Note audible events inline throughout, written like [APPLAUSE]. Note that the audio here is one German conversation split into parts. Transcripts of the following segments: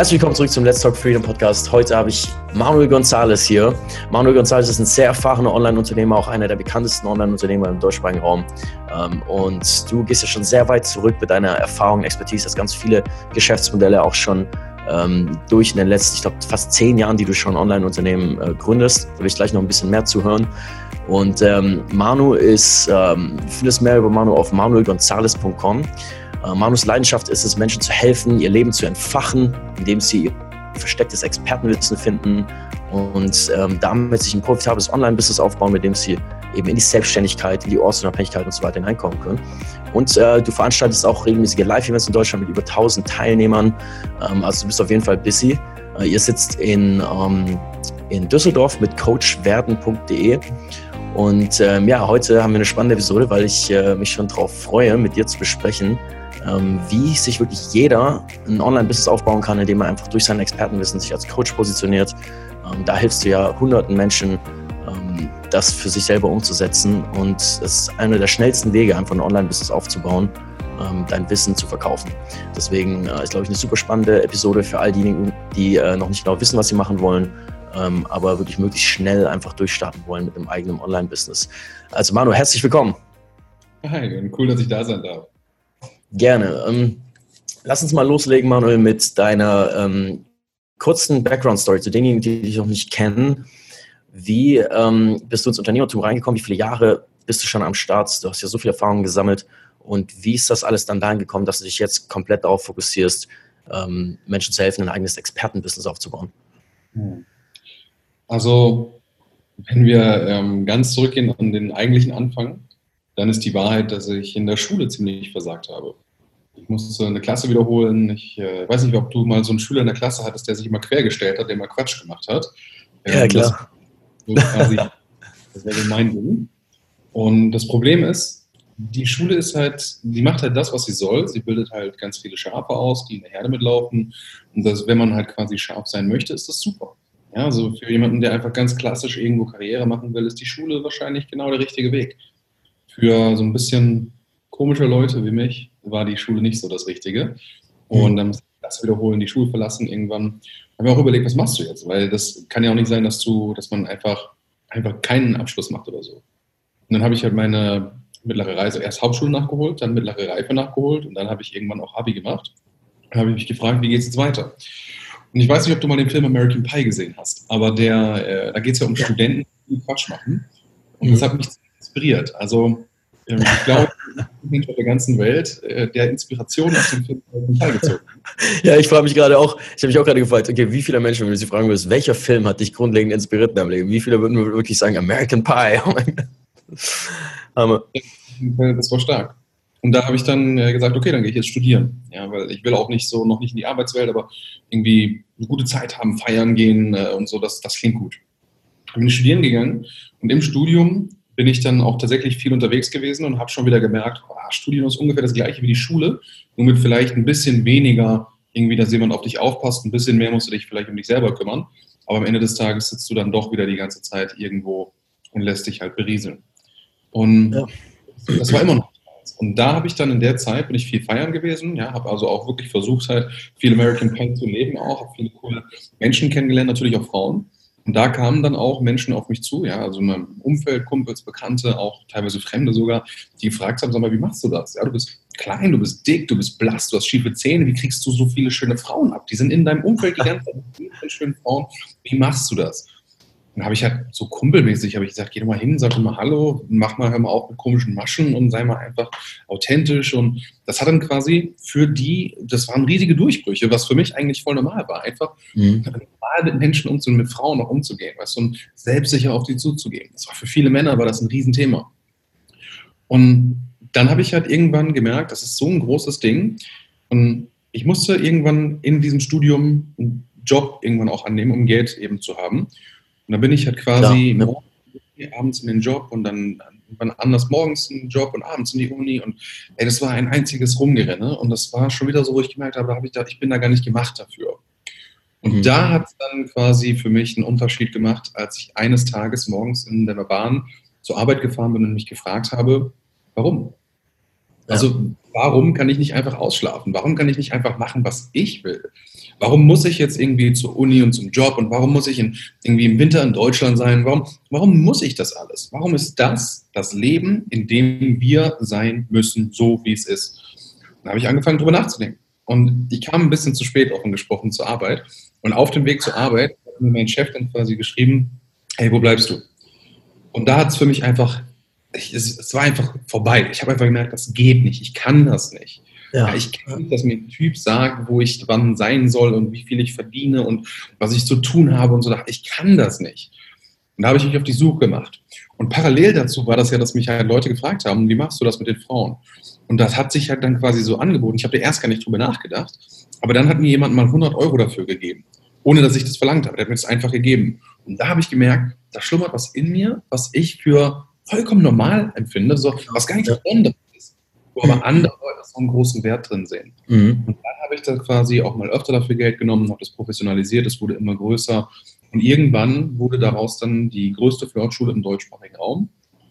Herzlich willkommen zurück zum Let's Talk Freedom Podcast. Heute habe ich Manuel Gonzalez hier. Manuel Gonzalez ist ein sehr erfahrener Online-Unternehmer, auch einer der bekanntesten Online-Unternehmer im deutschsprachigen Raum. Ähm, und du gehst ja schon sehr weit zurück mit deiner Erfahrung, Expertise, hast ganz viele Geschäftsmodelle auch schon ähm, durch in den letzten, ich glaube, fast zehn Jahren, die du schon Online-Unternehmen äh, gründest. Da will ich gleich noch ein bisschen mehr zuhören. Und ähm, Manu ist, ähm, du findest mehr über Manu auf manuelgonzalez.com. Äh, Manus Leidenschaft ist es, Menschen zu helfen, ihr Leben zu entfachen, indem sie ihr verstecktes Expertenwissen finden und ähm, damit sich ein profitables Online-Business aufbauen, mit dem sie eben in die Selbstständigkeit, in die Ortsunabhängigkeit und so weiter hineinkommen können. Und äh, du veranstaltest auch regelmäßige Live-Events in Deutschland mit über 1000 Teilnehmern. Ähm, also du bist auf jeden Fall busy. Äh, ihr sitzt in, ähm, in Düsseldorf mit coachwerden.de. Und ähm, ja, heute haben wir eine spannende Episode, weil ich äh, mich schon darauf freue, mit dir zu besprechen, wie sich wirklich jeder ein Online-Business aufbauen kann, indem er einfach durch sein Expertenwissen sich als Coach positioniert. Ähm, da hilfst du ja hunderten Menschen, ähm, das für sich selber umzusetzen. Und es ist einer der schnellsten Wege, einfach ein Online-Business aufzubauen, dein Wissen zu verkaufen. Deswegen äh, ist, glaube ich, eine super spannende Episode für all diejenigen, die äh, noch nicht genau wissen, was sie machen wollen, aber wirklich möglichst schnell einfach durchstarten wollen mit einem eigenen Online-Business. Also Manu, herzlich willkommen. Hi, cool, dass ich da sein darf. Gerne. Ähm, lass uns mal loslegen, Manuel, mit deiner ähm, kurzen Background-Story zu denjenigen, die dich noch nicht kennen. Wie ähm, bist du ins Unternehmertum reingekommen? Wie viele Jahre bist du schon am Start? Du hast ja so viel Erfahrung gesammelt. Und wie ist das alles dann dahin gekommen, dass du dich jetzt komplett darauf fokussierst, ähm, Menschen zu helfen, ein eigenes Expertenbusiness aufzubauen? Hm. Also, wenn wir ähm, ganz zurückgehen an den eigentlichen Anfang, dann ist die Wahrheit, dass ich in der Schule ziemlich versagt habe. Ich musste eine Klasse wiederholen. Ich äh, weiß nicht, ob du mal so einen Schüler in der Klasse hattest, der sich immer quergestellt hat, der mal Quatsch gemacht hat. Ja, ähm, klar. Das, so quasi, das wäre mein Ding. Und das Problem ist, die Schule ist halt, die macht halt das, was sie soll. Sie bildet halt ganz viele Schafe aus, die in der Herde mitlaufen. Und das, wenn man halt quasi scharf sein möchte, ist das super. Ja, also für jemanden, der einfach ganz klassisch irgendwo Karriere machen will, ist die Schule wahrscheinlich genau der richtige Weg. Für so ein bisschen komische Leute wie mich war die Schule nicht so das Richtige. Und dann musste ich das wiederholen, die Schule verlassen irgendwann. Haben wir auch überlegt, was machst du jetzt? Weil das kann ja auch nicht sein, dass du, dass man einfach, einfach keinen Abschluss macht oder so. Und dann habe ich halt meine mittlere Reise, erst Hauptschule nachgeholt, dann mittlere Reife nachgeholt und dann habe ich irgendwann auch Abi gemacht. Dann habe ich mich gefragt, wie geht es jetzt weiter? Und ich weiß nicht, ob du mal den Film American Pie gesehen hast, aber der, äh, da geht es ja um Studenten, die Quatsch machen. Und mhm. das hat mich inspiriert. Also ähm, ich glaube, [LAUGHS] auf der ganzen Welt, äh, der Inspiration aus dem Film teilgezogen Ja, ich frage mich gerade auch, ich habe mich auch gerade gefragt, okay, wie viele Menschen, wenn du sie fragen würdest, welcher Film hat dich grundlegend inspiriert in deinem Leben? Wie viele würden wirklich sagen, American Pie? Oh das war stark. Und da habe ich dann äh, gesagt, okay, dann gehe ich jetzt studieren. Ja, weil ich will auch nicht so, noch nicht in die Arbeitswelt, aber irgendwie eine gute Zeit haben, feiern gehen äh, und so, das, das klingt gut. Ich bin studieren gegangen und im Studium bin ich dann auch tatsächlich viel unterwegs gewesen und habe schon wieder gemerkt, oh, Studium ist ungefähr das gleiche wie die Schule, nur mit vielleicht ein bisschen weniger irgendwie, dass jemand auf dich aufpasst, ein bisschen mehr musst du dich vielleicht um dich selber kümmern. Aber am Ende des Tages sitzt du dann doch wieder die ganze Zeit irgendwo und lässt dich halt berieseln. Und ja. das war immer noch und da habe ich dann in der Zeit, bin ich viel feiern gewesen, ja, habe also auch wirklich versucht, halt viel American Pie zu leben auch, habe viele coole Menschen kennengelernt, natürlich auch Frauen. Und da kamen dann auch Menschen auf mich zu, ja, also in meinem Umfeld, Kumpels, Bekannte, auch teilweise Fremde sogar, die gefragt haben, sag mal, wie machst du das? Ja, du bist klein, du bist dick, du bist blass, du hast schiefe Zähne, wie kriegst du so viele schöne Frauen ab? Die sind in deinem Umfeld die ganze Zeit schönen Frauen. Wie machst du das? Dann habe ich halt so kumpelmäßig, habe ich gesagt, geh doch mal hin, sag doch mal Hallo, mach mal, hör mal auf mit komischen Maschen und sei mal einfach authentisch. Und das hat dann quasi für die, das waren riesige Durchbrüche, was für mich eigentlich voll normal war. Einfach mhm. normal mit Menschen umzugehen, mit Frauen auch umzugehen, weißt du, und selbstsicher auf die zuzugehen. Das war für viele Männer, war das ein Riesenthema. Und dann habe ich halt irgendwann gemerkt, das ist so ein großes Ding. Und ich musste irgendwann in diesem Studium einen Job irgendwann auch annehmen, um Geld eben zu haben. Und dann bin ich halt quasi ja, ja. abends in den Job und dann wann anders morgens in den Job und abends in die Uni und ey, das war ein einziges Rumgerenne und das war schon wieder so, wo ich gemerkt habe, da habe ich da, ich bin da gar nicht gemacht dafür. Und mhm. da hat es dann quasi für mich einen Unterschied gemacht, als ich eines Tages morgens in der Bahn zur Arbeit gefahren bin und mich gefragt habe, warum? Also warum kann ich nicht einfach ausschlafen? Warum kann ich nicht einfach machen, was ich will? Warum muss ich jetzt irgendwie zur Uni und zum Job und warum muss ich in, irgendwie im Winter in Deutschland sein? Warum, warum muss ich das alles? Warum ist das das Leben, in dem wir sein müssen, so wie es ist? Dann habe ich angefangen, darüber nachzudenken. Und ich kam ein bisschen zu spät offen gesprochen zur Arbeit. Und auf dem Weg zur Arbeit hat mir mein Chef dann quasi geschrieben, hey, wo bleibst du? Und da hat es für mich einfach, ich, es, es, war einfach vorbei. Ich habe einfach gemerkt, das geht nicht, ich kann das nicht. Ja. ja ich kann nicht, dass mir ein Typ sagt, wo ich wann sein soll und wie viel ich verdiene und was ich zu tun habe und so. Ich kann das nicht. Und da habe ich mich auf die Suche gemacht. Und parallel dazu war das ja, dass mich halt Leute gefragt haben, wie machst du das mit den Frauen? Und das hat sich halt dann quasi so angeboten. Ich habe da erst gar nicht drüber nachgedacht, aber dann hat mir jemand mal 100 Euro dafür gegeben, ohne dass ich das verlangt habe. Der hat mir das einfach gegeben. Und da habe ich gemerkt, da schlummert was in mir, was ich für vollkommen normal empfinde, so, was gar nicht Besonderes ist, wo aber andere Leute so einen großen Wert drin sehen. Mhm. Und dann habe ich da quasi auch mal öfter dafür Geld genommen, habe das professionalisiert, es wurde immer größer. Und irgendwann wurde daraus dann die größte Flirtschule im deutschsprachigen Raum.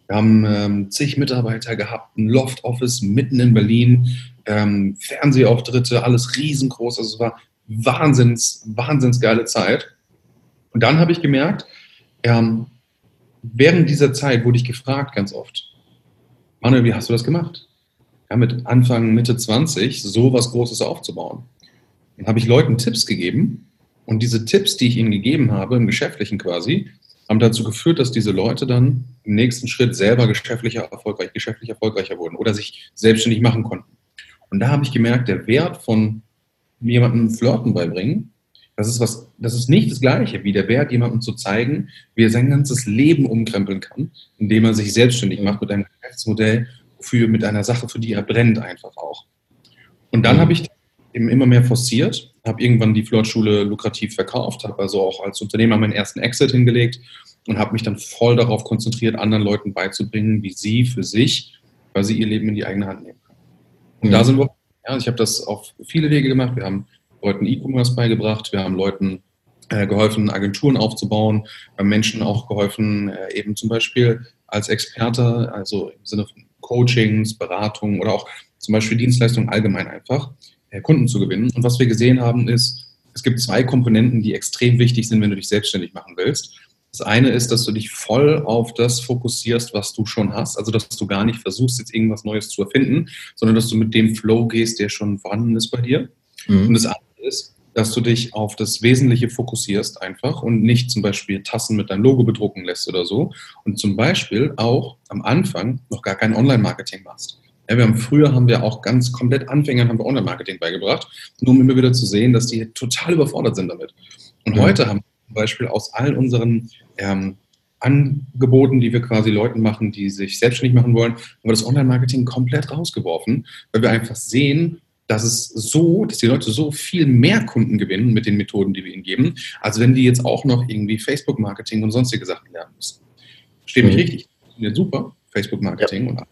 Wir haben ähm, zig Mitarbeiter gehabt, ein Loft-Office mitten in Berlin, ähm, Fernsehauftritte, alles riesengroß. Also es war wahnsinns, wahnsinns geile Zeit. Und dann habe ich gemerkt, ähm, während dieser Zeit wurde ich gefragt ganz oft, Manuel, wie hast du das gemacht? Ja, mit Anfang, Mitte 20 so was Großes aufzubauen. Dann habe ich Leuten Tipps gegeben und diese Tipps, die ich ihnen gegeben habe, im Geschäftlichen quasi, haben dazu geführt, dass diese Leute dann im nächsten Schritt selber geschäftlicher erfolgreich, geschäftlich erfolgreicher wurden oder sich selbstständig machen konnten. Und da habe ich gemerkt, der Wert von jemandem Flirten beibringen das ist was, das ist nicht das Gleiche wie der Wert, jemandem zu zeigen, wie er sein ganzes Leben umkrempeln kann, indem er sich selbstständig macht mit einem Geschäftsmodell, für, mit einer Sache, für die er brennt einfach auch. Und dann habe ich eben immer mehr forciert, habe irgendwann die Flirtschule lukrativ verkauft, habe also auch als Unternehmer meinen ersten Exit hingelegt und habe mich dann voll darauf konzentriert, anderen Leuten beizubringen, wie sie für sich quasi ihr Leben in die eigene Hand nehmen können. Und mhm. da sind wir, ja, ich habe das auf viele Wege gemacht. Wir haben Leuten E-Commerce beigebracht, wir haben Leuten äh, geholfen, Agenturen aufzubauen, wir haben Menschen auch geholfen, äh, eben zum Beispiel als Experte, also im Sinne von Coachings, Beratungen oder auch zum Beispiel Dienstleistungen allgemein einfach, äh, Kunden zu gewinnen. Und was wir gesehen haben, ist, es gibt zwei Komponenten, die extrem wichtig sind, wenn du dich selbstständig machen willst. Das eine ist, dass du dich voll auf das fokussierst, was du schon hast. Also, dass du gar nicht versuchst, jetzt irgendwas Neues zu erfinden, sondern dass du mit dem Flow gehst, der schon vorhanden ist bei dir. Mhm. Und das andere ist, dass du dich auf das Wesentliche fokussierst einfach und nicht zum Beispiel Tassen mit deinem Logo bedrucken lässt oder so. Und zum Beispiel auch am Anfang noch gar kein Online-Marketing machst. Ja, wir haben früher haben wir auch ganz komplett Anfängern haben wir Online-Marketing beigebracht, nur um immer wieder zu sehen, dass die total überfordert sind damit. Und mhm. heute haben wir zum Beispiel aus all unseren ähm, Angeboten, die wir quasi Leuten machen, die sich selbstständig machen wollen, haben wir das Online-Marketing komplett rausgeworfen, weil wir einfach sehen, dass es so, dass die Leute so viel mehr Kunden gewinnen mit den Methoden, die wir ihnen geben, als wenn die jetzt auch noch irgendwie Facebook-Marketing und sonstige Sachen lernen müssen. Steht mich mhm. richtig. Funktioniert super, Facebook-Marketing, ja.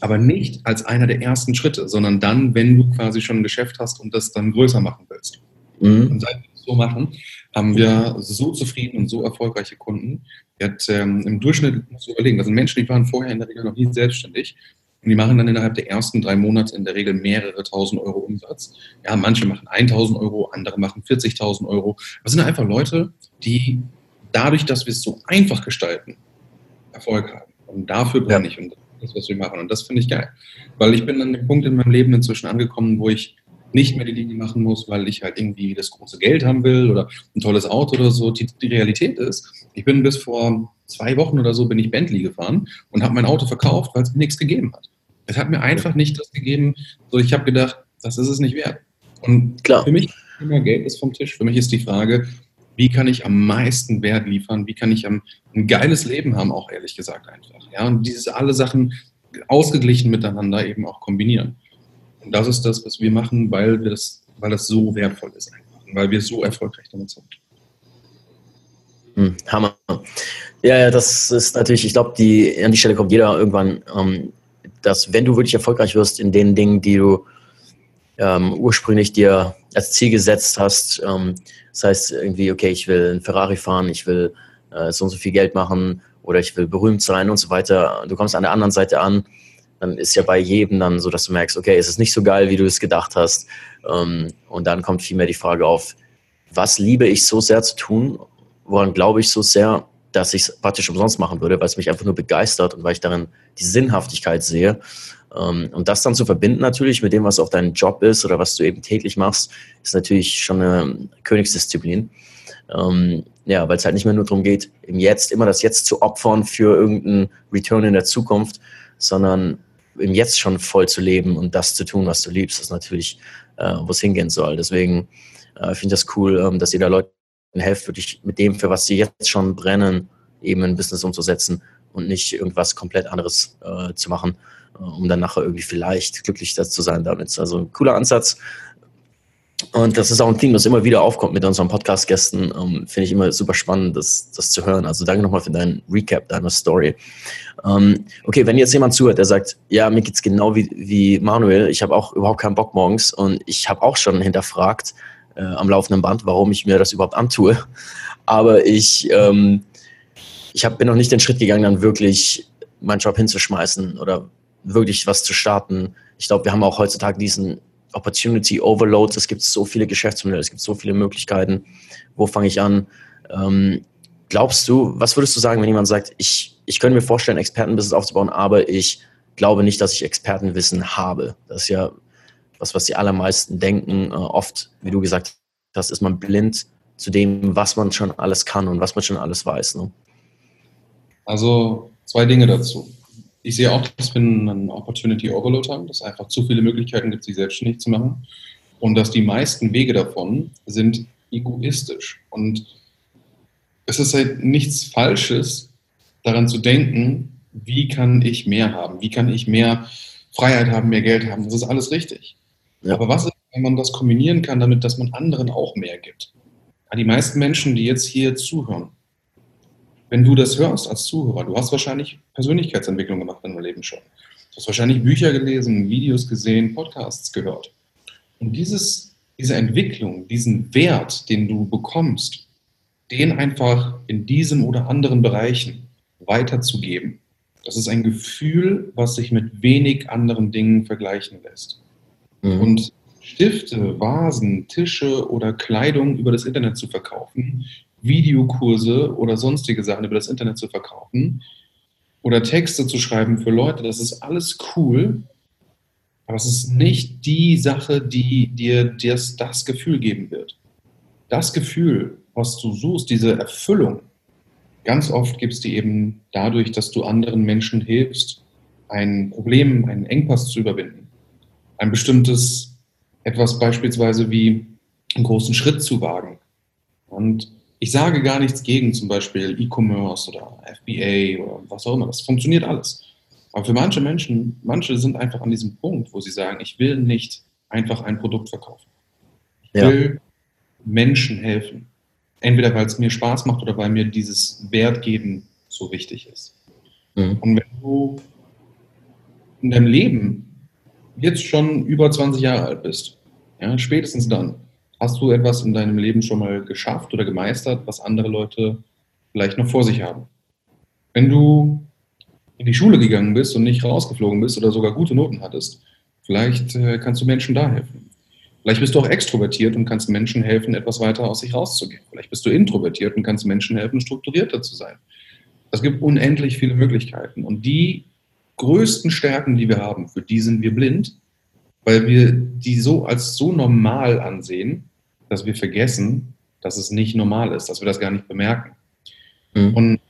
aber nicht als einer der ersten Schritte, sondern dann, wenn du quasi schon ein Geschäft hast und das dann größer machen willst. Mhm. Und seit wir das so machen, haben wir so zufrieden und so erfolgreiche Kunden. Hat, ähm, Im Durchschnitt, musst du überlegen, das sind Menschen, die waren vorher in der Regel noch nie selbstständig und die machen dann innerhalb der ersten drei Monate in der Regel mehrere tausend Euro Umsatz. Ja, manche machen 1000 Euro, andere machen 40.000 Euro. Das sind einfach Leute, die dadurch, dass wir es so einfach gestalten, Erfolg haben. Und dafür brenne ich und das, was wir machen. Und das finde ich geil. Weil ich bin an dem Punkt in meinem Leben inzwischen angekommen, wo ich nicht mehr die Dinge machen muss, weil ich halt irgendwie das große Geld haben will oder ein tolles Auto oder so. Die, die Realität ist, ich bin bis vor zwei Wochen oder so bin ich Bentley gefahren und habe mein Auto verkauft, weil es mir nichts gegeben hat. Es hat mir einfach nicht das gegeben, so ich habe gedacht, das ist es nicht wert. Und Klar. für mich immer Geld ist vom Tisch. Für mich ist die Frage, wie kann ich am meisten Wert liefern? Wie kann ich ein geiles Leben haben, auch ehrlich gesagt einfach. Ja, und diese alle Sachen ausgeglichen miteinander eben auch kombinieren. Und das ist das, was wir machen, weil, wir das, weil das so wertvoll ist einfach. Und weil wir so erfolgreich damit sind. Hm, Hammer. Ja, ja, das ist natürlich, ich glaube, die, an die Stelle kommt jeder irgendwann, ähm, dass wenn du wirklich erfolgreich wirst in den Dingen, die du ähm, ursprünglich dir als Ziel gesetzt hast, ähm, das heißt irgendwie, okay, ich will ein Ferrari fahren, ich will äh, so und so viel Geld machen oder ich will berühmt sein und so weiter. Du kommst an der anderen Seite an dann ist ja bei jedem dann so, dass du merkst, okay, es ist nicht so geil, wie du es gedacht hast. Ähm, und dann kommt vielmehr die Frage auf, was liebe ich so sehr zu tun? Woran glaube ich so sehr, dass ich es praktisch umsonst machen würde, weil es mich einfach nur begeistert und weil ich darin die Sinnhaftigkeit sehe. Ähm, und das dann zu verbinden natürlich mit dem, was auch dein Job ist oder was du eben täglich machst, ist natürlich schon eine Königsdisziplin. Ähm, ja, weil es halt nicht mehr nur darum geht, im Jetzt immer das Jetzt zu opfern für irgendeinen Return in der Zukunft, sondern im Jetzt schon voll zu leben und das zu tun, was du liebst, ist natürlich, äh, wo es hingehen soll. Deswegen äh, finde ich das cool, ähm, dass ihr da Leuten helft, wirklich mit dem, für was sie jetzt schon brennen, eben ein Business umzusetzen und nicht irgendwas komplett anderes äh, zu machen, äh, um dann nachher irgendwie vielleicht glücklich zu sein damit. Also cooler Ansatz. Und das ist auch ein Thema, das immer wieder aufkommt mit unseren Podcast-Gästen. Ähm, Finde ich immer super spannend, das, das zu hören. Also danke nochmal für deinen Recap deiner Story. Ähm, okay, wenn jetzt jemand zuhört, der sagt, ja, mir geht's genau wie, wie Manuel, ich habe auch überhaupt keinen Bock morgens und ich habe auch schon hinterfragt äh, am laufenden Band, warum ich mir das überhaupt antue. Aber ich, ähm, ich hab, bin noch nicht den Schritt gegangen, dann wirklich meinen Job hinzuschmeißen oder wirklich was zu starten. Ich glaube, wir haben auch heutzutage diesen Opportunity Overload. Es gibt so viele Geschäftsmodelle, es gibt so viele Möglichkeiten. Wo fange ich an? Ähm, glaubst du, was würdest du sagen, wenn jemand sagt, ich, ich könnte mir vorstellen, Expertenbusiness aufzubauen, aber ich glaube nicht, dass ich Expertenwissen habe? Das ist ja was, was die allermeisten denken. Äh, oft, wie du gesagt hast, ist man blind zu dem, was man schon alles kann und was man schon alles weiß. Ne? Also zwei Dinge dazu ich sehe auch, dass wir einen Opportunity Overload haben, dass es einfach zu viele Möglichkeiten gibt, sich selbstständig zu machen und dass die meisten Wege davon sind egoistisch. Und es ist halt nichts Falsches, daran zu denken, wie kann ich mehr haben, wie kann ich mehr Freiheit haben, mehr Geld haben. Das ist alles richtig. Ja. Aber was ist, wenn man das kombinieren kann, damit, dass man anderen auch mehr gibt? Die meisten Menschen, die jetzt hier zuhören, wenn du das hörst als Zuhörer, du hast wahrscheinlich Persönlichkeitsentwicklung gemacht in deinem Leben schon. Du hast wahrscheinlich Bücher gelesen, Videos gesehen, Podcasts gehört. Und dieses, diese Entwicklung, diesen Wert, den du bekommst, den einfach in diesem oder anderen Bereichen weiterzugeben, das ist ein Gefühl, was sich mit wenig anderen Dingen vergleichen lässt. Mhm. Und Stifte, Vasen, Tische oder Kleidung über das Internet zu verkaufen, Videokurse oder sonstige Sachen über das Internet zu verkaufen oder Texte zu schreiben für Leute, das ist alles cool, aber es ist nicht die Sache, die dir das, das Gefühl geben wird. Das Gefühl, was du suchst, diese Erfüllung, ganz oft gibt es die eben dadurch, dass du anderen Menschen hilfst, ein Problem, einen Engpass zu überwinden. Ein bestimmtes, etwas beispielsweise wie einen großen Schritt zu wagen. Und ich sage gar nichts gegen zum Beispiel E-Commerce oder FBA oder was auch immer. Das funktioniert alles. Aber für manche Menschen, manche sind einfach an diesem Punkt, wo sie sagen, ich will nicht einfach ein Produkt verkaufen. Ich ja. will Menschen helfen. Entweder weil es mir Spaß macht oder weil mir dieses Wertgeben so wichtig ist. Mhm. Und wenn du in deinem Leben jetzt schon über 20 Jahre alt bist, ja, spätestens dann, Hast du etwas in deinem Leben schon mal geschafft oder gemeistert, was andere Leute vielleicht noch vor sich haben? Wenn du in die Schule gegangen bist und nicht rausgeflogen bist oder sogar gute Noten hattest, vielleicht äh, kannst du Menschen da helfen. Vielleicht bist du auch extrovertiert und kannst Menschen helfen, etwas weiter aus sich rauszugehen. Vielleicht bist du introvertiert und kannst Menschen helfen, strukturierter zu sein. Es gibt unendlich viele Möglichkeiten. Und die größten Stärken, die wir haben, für die sind wir blind, weil wir die so als so normal ansehen, dass wir vergessen, dass es nicht normal ist, dass wir das gar nicht bemerken. Mhm. Und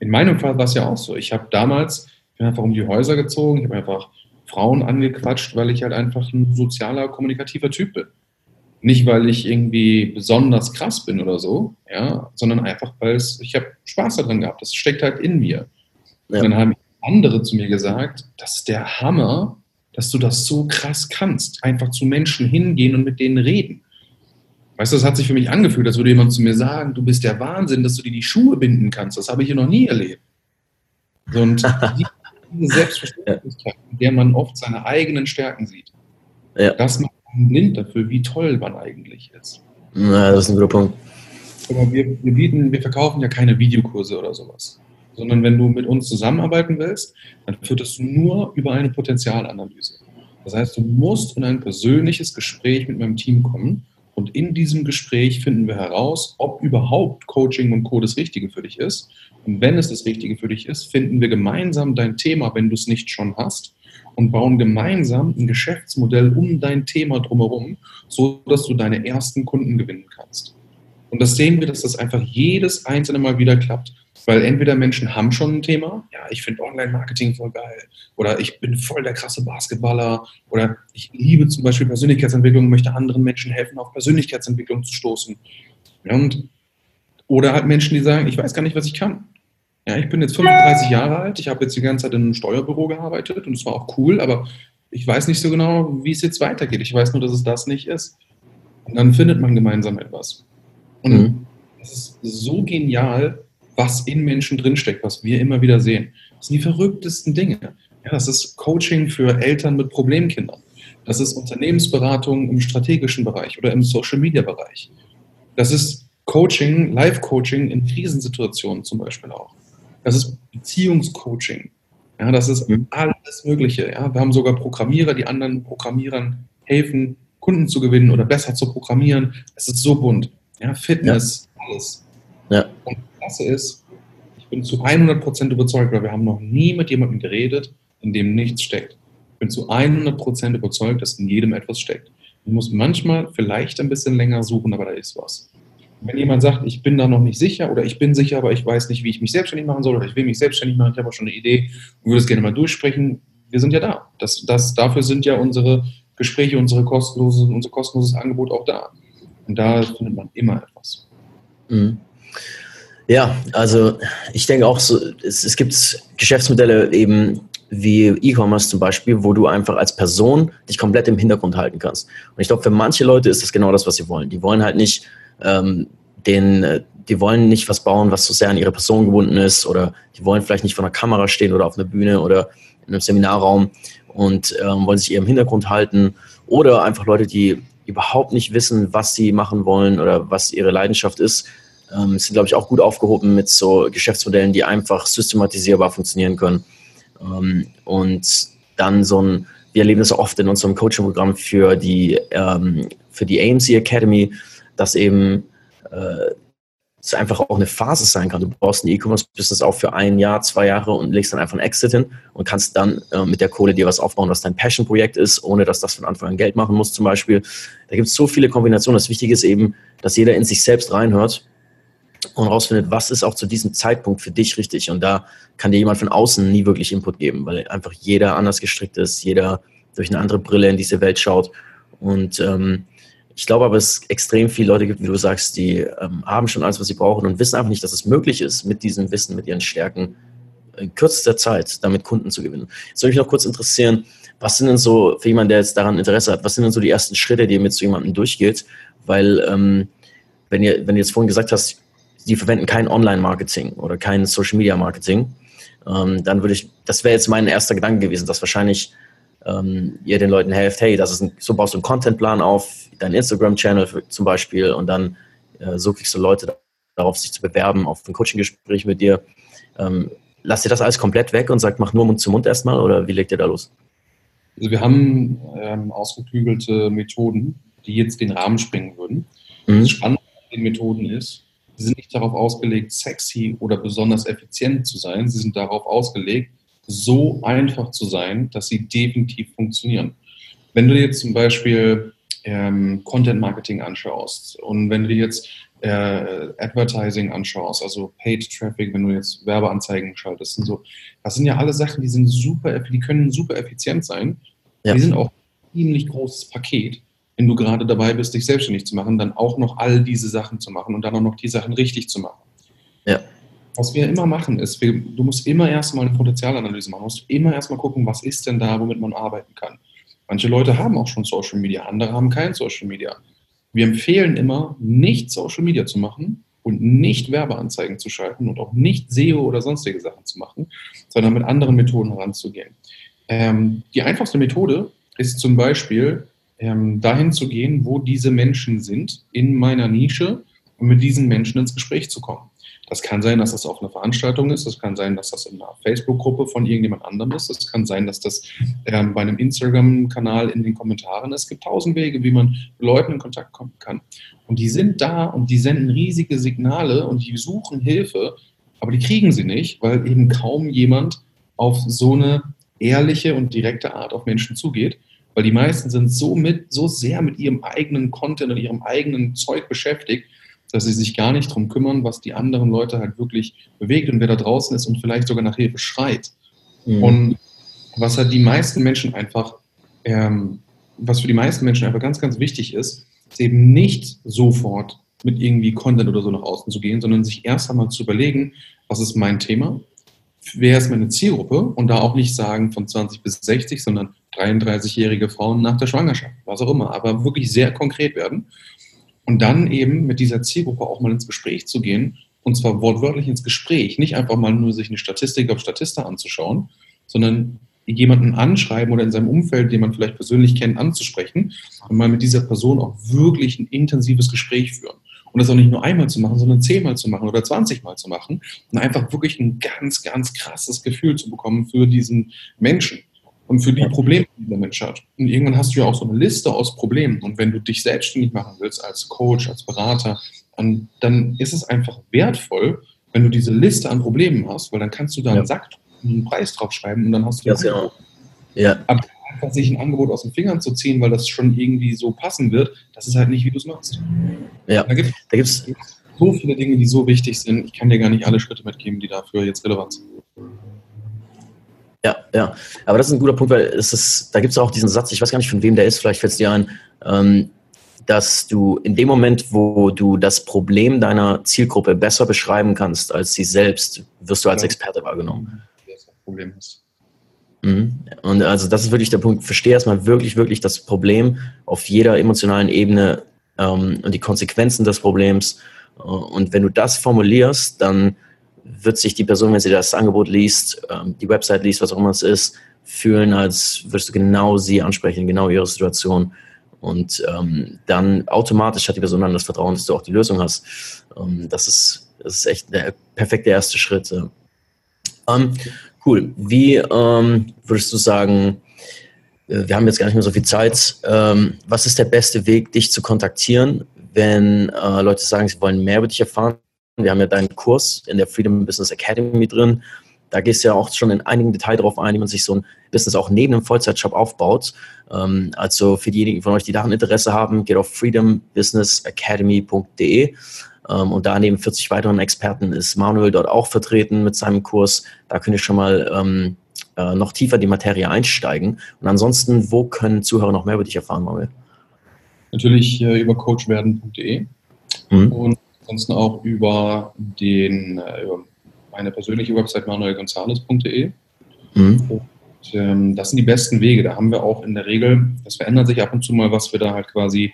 in meinem Fall war es ja auch so. Ich habe damals, ich bin einfach um die Häuser gezogen, ich habe einfach Frauen angequatscht, weil ich halt einfach ein sozialer, kommunikativer Typ bin. Nicht, weil ich irgendwie besonders krass bin oder so, ja, sondern einfach, weil es, ich habe Spaß daran gehabt. Das steckt halt in mir. Ja. Und dann haben andere zu mir gesagt, das ist der Hammer, dass du das so krass kannst. Einfach zu Menschen hingehen und mit denen reden. Weißt du, das hat sich für mich angefühlt, als würde jemand zu mir sagen, du bist der Wahnsinn, dass du dir die Schuhe binden kannst. Das habe ich hier noch nie erlebt. Und [LAUGHS] diese Selbstverständlichkeit, in der man oft seine eigenen Stärken sieht, ja. das macht man blind dafür, wie toll man eigentlich ist. Na, das ist ein guter Punkt. Aber wir, wir, bieten, wir verkaufen ja keine Videokurse oder sowas. Sondern wenn du mit uns zusammenarbeiten willst, dann führt es nur über eine Potenzialanalyse. Das heißt, du musst in ein persönliches Gespräch mit meinem Team kommen und in diesem Gespräch finden wir heraus, ob überhaupt Coaching und Co. das Richtige für dich ist. Und wenn es das Richtige für dich ist, finden wir gemeinsam dein Thema, wenn du es nicht schon hast, und bauen gemeinsam ein Geschäftsmodell um dein Thema drumherum, so dass du deine ersten Kunden gewinnen kannst. Und das sehen wir, dass das einfach jedes einzelne Mal wieder klappt. Weil entweder Menschen haben schon ein Thema, ja, ich finde Online-Marketing voll geil, oder ich bin voll der krasse Basketballer, oder ich liebe zum Beispiel Persönlichkeitsentwicklung und möchte anderen Menschen helfen, auf Persönlichkeitsentwicklung zu stoßen. Ja, und, oder halt Menschen, die sagen, ich weiß gar nicht, was ich kann. Ja, ich bin jetzt 35 Jahre alt, ich habe jetzt die ganze Zeit in einem Steuerbüro gearbeitet und es war auch cool, aber ich weiß nicht so genau, wie es jetzt weitergeht. Ich weiß nur, dass es das nicht ist. Und dann findet man gemeinsam etwas. Und mhm. das ist so genial, was in Menschen drinsteckt, was wir immer wieder sehen. Das sind die verrücktesten Dinge. Ja, das ist Coaching für Eltern mit Problemkindern. Das ist Unternehmensberatung im strategischen Bereich oder im Social-Media-Bereich. Das ist Coaching, Live-Coaching in Krisensituationen zum Beispiel auch. Das ist Beziehungscoaching. Ja, das ist mhm. alles Mögliche. Ja. Wir haben sogar Programmierer, die anderen Programmierern helfen, Kunden zu gewinnen oder besser zu programmieren. Es ist so bunt. Ja, Fitness, ja. alles. Ja. Und das Klasse ist, ich bin zu 100% überzeugt, weil wir haben noch nie mit jemandem geredet, in dem nichts steckt. Ich bin zu 100% überzeugt, dass in jedem etwas steckt. Man muss manchmal vielleicht ein bisschen länger suchen, aber da ist was. Wenn jemand sagt, ich bin da noch nicht sicher oder ich bin sicher, aber ich weiß nicht, wie ich mich selbstständig machen soll oder ich will mich selbstständig machen, ich habe auch schon eine Idee und würde es gerne mal durchsprechen, wir sind ja da. Das, das, dafür sind ja unsere Gespräche, unsere kostenlose, unser kostenloses Angebot auch da. Und da findet man immer etwas. Mhm. Ja, also ich denke auch, so, es, es gibt Geschäftsmodelle eben wie E-Commerce zum Beispiel, wo du einfach als Person dich komplett im Hintergrund halten kannst. Und ich glaube, für manche Leute ist das genau das, was sie wollen. Die wollen halt nicht ähm, den, die wollen nicht was bauen, was so sehr an ihre Person gebunden ist oder die wollen vielleicht nicht vor einer Kamera stehen oder auf einer Bühne oder in einem Seminarraum und ähm, wollen sich eher im Hintergrund halten oder einfach Leute, die überhaupt nicht wissen, was sie machen wollen oder was ihre Leidenschaft ist, ähm, sind, glaube ich, auch gut aufgehoben mit so Geschäftsmodellen, die einfach systematisierbar funktionieren können. Ähm, und dann so ein, wir erleben das oft in unserem Coaching-Programm für die, ähm, für die AMC Academy, dass eben äh, es einfach auch eine Phase sein kann. Du baust ein E-Commerce-Business auf für ein Jahr, zwei Jahre und legst dann einfach ein Exit hin und kannst dann äh, mit der Kohle dir was aufbauen, was dein Passion-Projekt ist, ohne dass das von Anfang an Geld machen muss zum Beispiel. Da gibt es so viele Kombinationen. Das Wichtige ist eben, dass jeder in sich selbst reinhört und rausfindet, was ist auch zu diesem Zeitpunkt für dich richtig. Und da kann dir jemand von außen nie wirklich Input geben, weil einfach jeder anders gestrickt ist, jeder durch eine andere Brille in diese Welt schaut. Und ähm, ich glaube aber, es extrem viele Leute gibt, wie du sagst, die ähm, haben schon alles, was sie brauchen und wissen einfach nicht, dass es möglich ist, mit diesem Wissen, mit ihren Stärken in kürzester Zeit damit Kunden zu gewinnen. Jetzt würde mich noch kurz interessieren, was sind denn so, für jemanden, der jetzt daran Interesse hat, was sind denn so die ersten Schritte, die ihr mit so jemandem durchgeht? Weil, ähm, wenn, ihr, wenn du jetzt vorhin gesagt hast, die verwenden kein Online-Marketing oder kein Social-Media-Marketing, ähm, dann würde ich, das wäre jetzt mein erster Gedanke gewesen, dass wahrscheinlich ähm, ihr den Leuten helft, hey, das ist ein, so baust du einen Contentplan auf, deinen Instagram-Channel zum Beispiel und dann äh, so kriegst du Leute darauf, sich zu bewerben auf ein Coaching-Gespräch mit dir. Ähm, lasst ihr das alles komplett weg und sagt, mach nur Mund zu Mund erstmal oder wie legt ihr da los? Also wir haben ähm, ausgeklügelte Methoden, die jetzt den Rahmen sprengen würden. Mhm. Das Spannende an den Methoden ist, sie sind nicht darauf ausgelegt, sexy oder besonders effizient zu sein. Sie sind darauf ausgelegt, so einfach zu sein, dass sie definitiv funktionieren. Wenn du dir jetzt zum Beispiel ähm, Content Marketing anschaust und wenn du dir jetzt äh, Advertising anschaust, also Paid Traffic, wenn du jetzt Werbeanzeigen schaltest und so, das sind ja alle Sachen, die sind super, die können super effizient sein. Ja. Die sind auch ein ziemlich großes Paket, wenn du gerade dabei bist, dich selbstständig zu machen, dann auch noch all diese Sachen zu machen und dann auch noch die Sachen richtig zu machen. Ja. Was wir immer machen, ist, wir, du musst immer erstmal eine Potenzialanalyse machen, du musst immer erstmal gucken, was ist denn da, womit man arbeiten kann. Manche Leute haben auch schon Social Media, andere haben kein Social Media. Wir empfehlen immer, nicht Social Media zu machen und nicht Werbeanzeigen zu schalten und auch nicht SEO oder sonstige Sachen zu machen, sondern mit anderen Methoden heranzugehen. Ähm, die einfachste Methode ist zum Beispiel, ähm, dahin zu gehen, wo diese Menschen sind, in meiner Nische und mit diesen Menschen ins Gespräch zu kommen. Das kann sein, dass das auf einer Veranstaltung ist. Das kann sein, dass das in einer Facebook-Gruppe von irgendjemand anderem ist. Das kann sein, dass das ähm, bei einem Instagram-Kanal in den Kommentaren ist. Es gibt tausend Wege, wie man mit Leuten in Kontakt kommen kann. Und die sind da und die senden riesige Signale und die suchen Hilfe, aber die kriegen sie nicht, weil eben kaum jemand auf so eine ehrliche und direkte Art auf Menschen zugeht. Weil die meisten sind so, mit, so sehr mit ihrem eigenen Content und ihrem eigenen Zeug beschäftigt, dass sie sich gar nicht darum kümmern, was die anderen Leute halt wirklich bewegt und wer da draußen ist und vielleicht sogar nach Hilfe schreit. Mhm. Und was halt die meisten Menschen einfach, ähm, was für die meisten Menschen einfach ganz, ganz wichtig ist, ist eben nicht sofort mit irgendwie Content oder so nach außen zu gehen, sondern sich erst einmal zu überlegen, was ist mein Thema, wer ist meine Zielgruppe und da auch nicht sagen von 20 bis 60, sondern 33-jährige Frauen nach der Schwangerschaft, was auch immer, aber wirklich sehr konkret werden und dann eben mit dieser Zielgruppe auch mal ins Gespräch zu gehen. Und zwar wortwörtlich ins Gespräch, nicht einfach mal nur sich eine Statistik auf Statista anzuschauen, sondern jemanden anschreiben oder in seinem Umfeld, den man vielleicht persönlich kennt, anzusprechen und mal mit dieser Person auch wirklich ein intensives Gespräch führen. Und das auch nicht nur einmal zu machen, sondern zehnmal zu machen oder zwanzigmal zu machen und einfach wirklich ein ganz, ganz krasses Gefühl zu bekommen für diesen Menschen und für die Probleme, die der Mensch hat. Und irgendwann hast du ja auch so eine Liste aus Problemen. Und wenn du dich selbstständig machen willst als Coach, als Berater, dann, ist es einfach wertvoll, wenn du diese Liste an Problemen hast, weil dann kannst du da einen ja. Sack einen Preis draufschreiben und dann hast du ja, genau. ja. Aber einfach sich ein Angebot aus den Fingern zu ziehen, weil das schon irgendwie so passen wird, das ist halt nicht, wie du es machst. Ja, da gibt es so viele Dinge, die so wichtig sind. Ich kann dir gar nicht alle Schritte mitgeben, die dafür jetzt relevant sind. Ja, ja. Aber das ist ein guter Punkt, weil es ist, da gibt es auch diesen Satz, ich weiß gar nicht, von wem der ist, vielleicht fällt es dir ein, ähm, dass du in dem Moment, wo du das Problem deiner Zielgruppe besser beschreiben kannst als sie selbst, wirst du als Experte wahrgenommen. Das Problem ist. Mhm. Und also das ist wirklich der Punkt. Verstehe erstmal wirklich, wirklich das Problem auf jeder emotionalen Ebene ähm, und die Konsequenzen des Problems. Und wenn du das formulierst, dann wird sich die Person, wenn sie das Angebot liest, ähm, die Website liest, was auch immer es ist, fühlen, als würdest du genau sie ansprechen, genau ihre Situation. Und ähm, dann automatisch hat die Person dann das Vertrauen, dass du auch die Lösung hast. Ähm, das, ist, das ist echt der perfekte erste Schritt. Cool. Wie würdest du sagen, äh, wir haben jetzt gar nicht mehr so viel Zeit, was ist der beste Weg, dich zu kontaktieren, wenn äh, Leute sagen, sie wollen mehr über dich erfahren? Wir haben ja deinen Kurs in der Freedom Business Academy drin. Da gehst du ja auch schon in einigen Details darauf ein, wie man sich so ein Business auch neben einem Vollzeitjob aufbaut. Ähm, also für diejenigen von euch, die daran Interesse haben, geht auf freedombusinessacademy.de ähm, und da neben 40 weiteren Experten ist Manuel dort auch vertreten mit seinem Kurs. Da könnt ihr schon mal ähm, äh, noch tiefer die Materie einsteigen. Und ansonsten, wo können Zuhörer noch mehr über dich erfahren, Manuel? Natürlich äh, über coachwerden.de mhm. und ansonsten auch über, den, äh, über meine persönliche Website manuelgonzales.de. Mhm. Ähm, das sind die besten Wege. Da haben wir auch in der Regel, das verändert sich ab und zu mal, was wir da halt quasi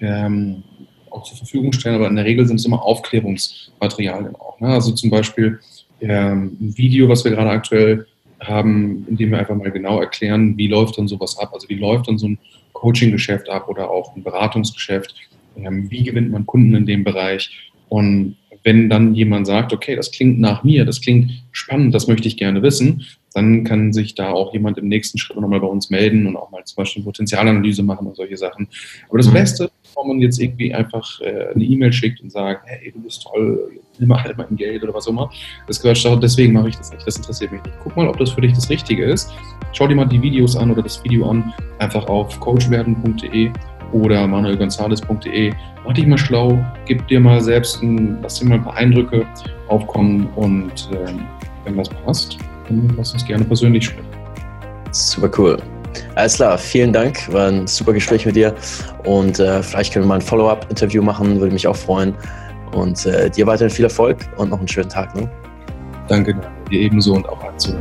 ähm, auch zur Verfügung stellen, aber in der Regel sind es immer Aufklärungsmaterialien auch. Ne? Also zum Beispiel ähm, ein Video, was wir gerade aktuell haben, in dem wir einfach mal genau erklären, wie läuft dann sowas ab, also wie läuft dann so ein Coaching-Geschäft ab oder auch ein Beratungsgeschäft, ähm, wie gewinnt man Kunden in dem Bereich und wenn dann jemand sagt, okay, das klingt nach mir, das klingt spannend, das möchte ich gerne wissen, dann kann sich da auch jemand im nächsten Schritt nochmal bei uns melden und auch mal zum Beispiel Potenzialanalyse machen und solche Sachen. Aber das mhm. Beste, wenn man jetzt irgendwie einfach äh, eine E-Mail schickt und sagt, hey, du bist toll, nimm mal halt mein Geld oder was auch immer, das gehört auch, deswegen mache ich das nicht, das interessiert mich nicht. Guck mal, ob das für dich das Richtige ist. Schau dir mal die Videos an oder das Video an, einfach auf coachwerden.de oder manuelgonzales.de. Mach dich mal schlau, gib dir mal selbst ein, lass dir mal ein paar Eindrücke aufkommen und äh, wenn das passt, dann lass uns gerne persönlich sprechen. Super cool. Alles klar, vielen Dank. War ein super Gespräch mit dir. Und äh, vielleicht können wir mal ein Follow-up-Interview machen, würde mich auch freuen. Und äh, dir weiterhin viel Erfolg und noch einen schönen Tag. Ne? Danke, dir ebenso und auch dazu.